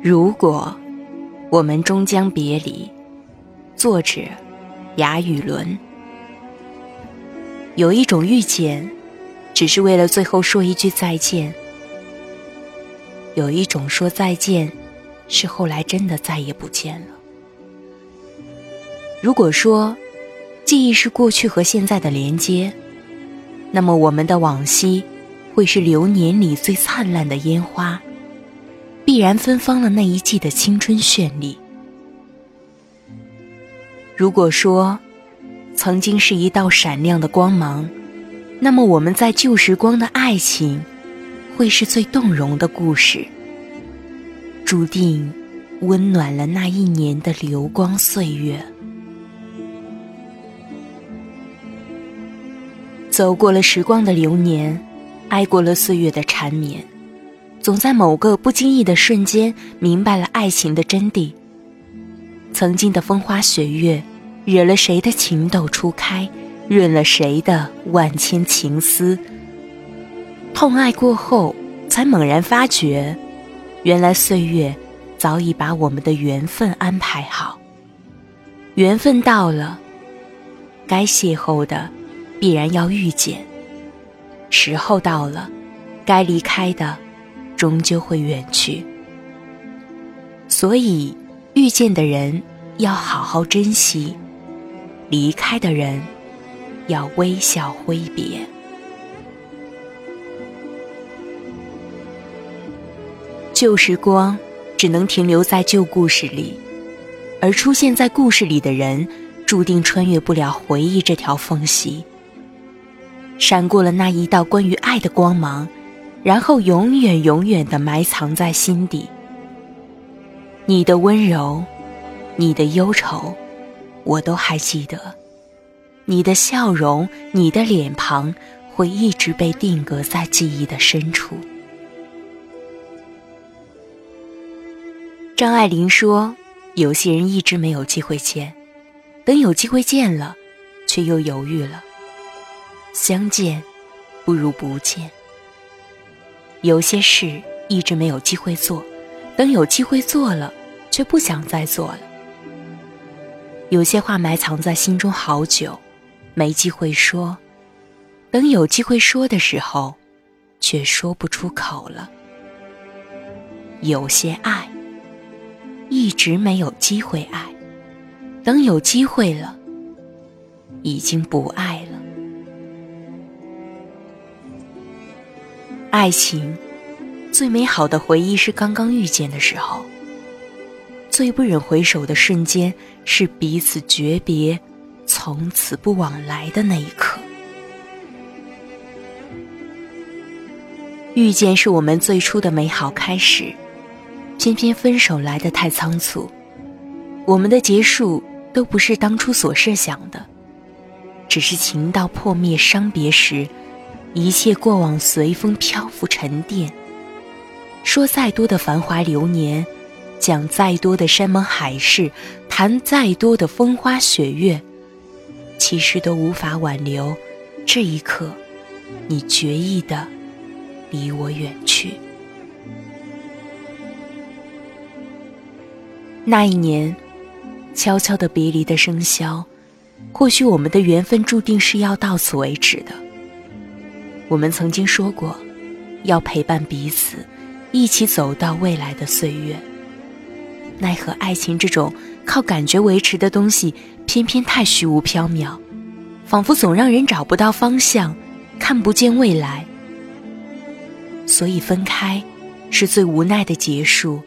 如果我们终将别离，作者雅语伦。有一种遇见，只是为了最后说一句再见；有一种说再见，是后来真的再也不见了。如果说记忆是过去和现在的连接，那么我们的往昔会是流年里最灿烂的烟花，必然芬芳了那一季的青春绚丽。如果说，曾经是一道闪亮的光芒，那么我们在旧时光的爱情，会是最动容的故事，注定温暖了那一年的流光岁月。走过了时光的流年，挨过了岁月的缠绵，总在某个不经意的瞬间，明白了爱情的真谛。曾经的风花雪月。惹了谁的情窦初开，润了谁的万千情思。痛爱过后，才猛然发觉，原来岁月早已把我们的缘分安排好。缘分到了，该邂逅的必然要遇见；时候到了，该离开的终究会远去。所以，遇见的人要好好珍惜。离开的人，要微笑挥别。旧时光只能停留在旧故事里，而出现在故事里的人，注定穿越不了回忆这条缝隙。闪过了那一道关于爱的光芒，然后永远永远的埋藏在心底。你的温柔，你的忧愁。我都还记得，你的笑容，你的脸庞，会一直被定格在记忆的深处。张爱玲说：“有些人一直没有机会见，等有机会见了，却又犹豫了。相见，不如不见。有些事一直没有机会做，等有机会做了，却不想再做了。”有些话埋藏在心中好久，没机会说；等有机会说的时候，却说不出口了。有些爱一直没有机会爱，等有机会了，已经不爱爱情最美好的回忆是刚刚遇见的时候。最不忍回首的瞬间，是彼此诀别，从此不往来的那一刻。遇见是我们最初的美好开始，偏偏分手来得太仓促。我们的结束都不是当初所设想的，只是情到破灭、伤别时，一切过往随风漂浮沉淀。说再多的繁华流年。讲再多的山盟海誓，谈再多的风花雪月，其实都无法挽留这一刻，你决意的离我远去。那一年，悄悄的别离的笙箫，或许我们的缘分注定是要到此为止的。我们曾经说过，要陪伴彼此，一起走到未来的岁月。奈何爱情这种靠感觉维持的东西，偏偏太虚无缥缈，仿佛总让人找不到方向，看不见未来。所以分开，是最无奈的结束，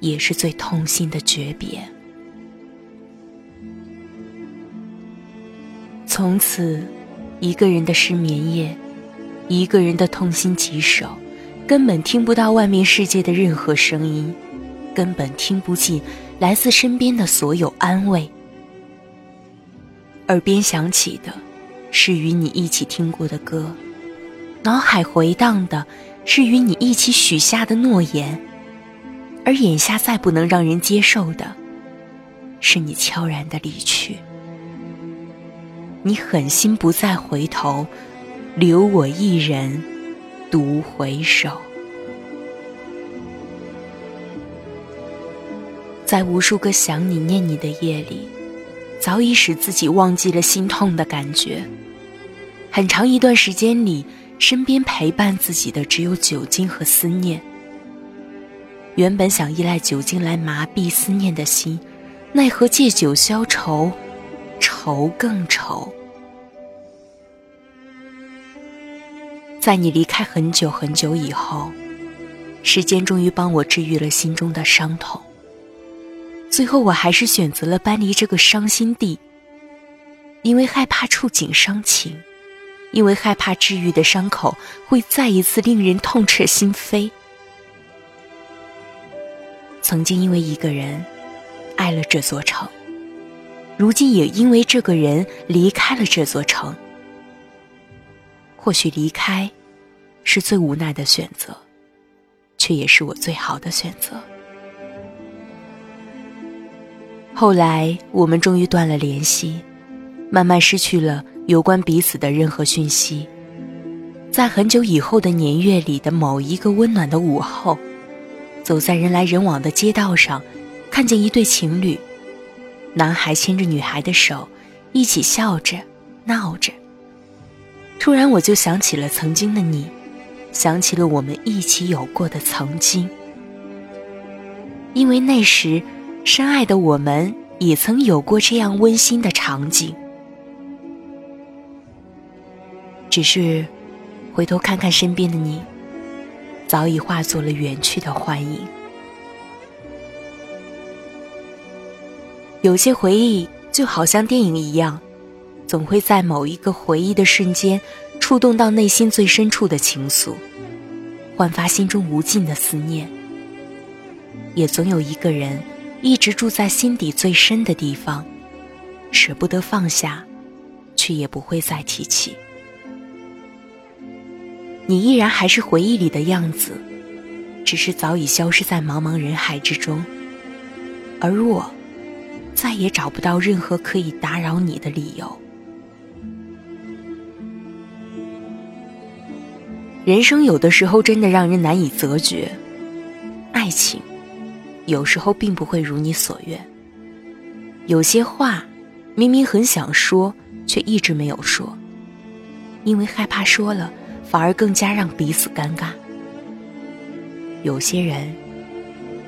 也是最痛心的诀别。从此，一个人的失眠夜，一个人的痛心疾首，根本听不到外面世界的任何声音。根本听不进来自身边的所有安慰，耳边响起的，是与你一起听过的歌，脑海回荡的是与你一起许下的诺言，而眼下再不能让人接受的，是你悄然的离去。你狠心不再回头，留我一人独回首。在无数个想你念你的夜里，早已使自己忘记了心痛的感觉。很长一段时间里，身边陪伴自己的只有酒精和思念。原本想依赖酒精来麻痹思念的心，奈何借酒消愁，愁更愁。在你离开很久很久以后，时间终于帮我治愈了心中的伤痛。最后，我还是选择了搬离这个伤心地，因为害怕触景伤情，因为害怕治愈的伤口会再一次令人痛彻心扉。曾经因为一个人爱了这座城，如今也因为这个人离开了这座城。或许离开是最无奈的选择，却也是我最好的选择。后来我们终于断了联系，慢慢失去了有关彼此的任何讯息。在很久以后的年月里的某一个温暖的午后，走在人来人往的街道上，看见一对情侣，男孩牵着女孩的手，一起笑着闹着。突然，我就想起了曾经的你，想起了我们一起有过的曾经。因为那时，深爱的我们也曾有过这样温馨的场景。只是，回头看看身边的你，早已化作了远去的幻影。有些回忆就好像电影一样。总会在某一个回忆的瞬间，触动到内心最深处的情愫，焕发心中无尽的思念。也总有一个人，一直住在心底最深的地方，舍不得放下，却也不会再提起。你依然还是回忆里的样子，只是早已消失在茫茫人海之中，而我，再也找不到任何可以打扰你的理由。人生有的时候真的让人难以择觉，爱情有时候并不会如你所愿。有些话明明很想说，却一直没有说，因为害怕说了反而更加让彼此尴尬。有些人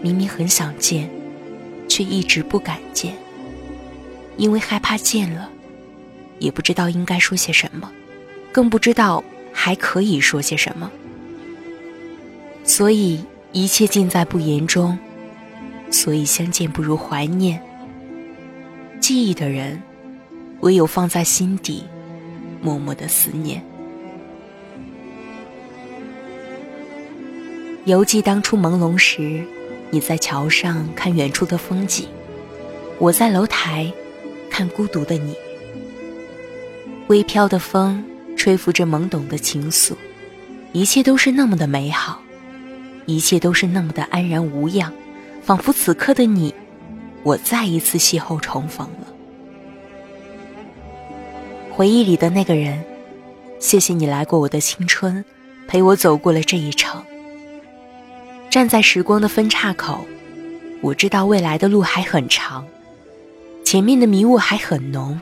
明明很想见，却一直不敢见，因为害怕见了也不知道应该说些什么，更不知道。还可以说些什么？所以一切尽在不言中，所以相见不如怀念。记忆的人，唯有放在心底，默默的思念。犹记当初朦胧时，你在桥上看远处的风景，我在楼台看孤独的你。微飘的风。吹拂着懵懂的情愫，一切都是那么的美好，一切都是那么的安然无恙，仿佛此刻的你，我再一次邂逅重逢了。回忆里的那个人，谢谢你来过我的青春，陪我走过了这一程。站在时光的分岔口，我知道未来的路还很长，前面的迷雾还很浓。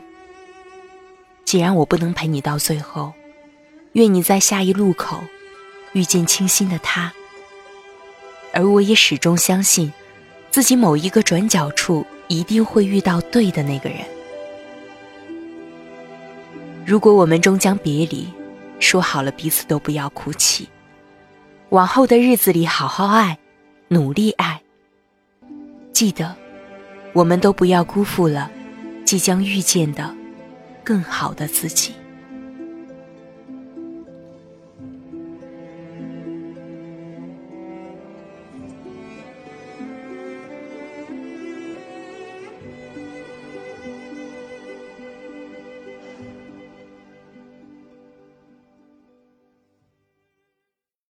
既然我不能陪你到最后，愿你在下一路口遇见倾心的他。而我也始终相信，自己某一个转角处一定会遇到对的那个人。如果我们终将别离，说好了彼此都不要哭泣，往后的日子里好好爱，努力爱。记得，我们都不要辜负了即将遇见的。更好的自己。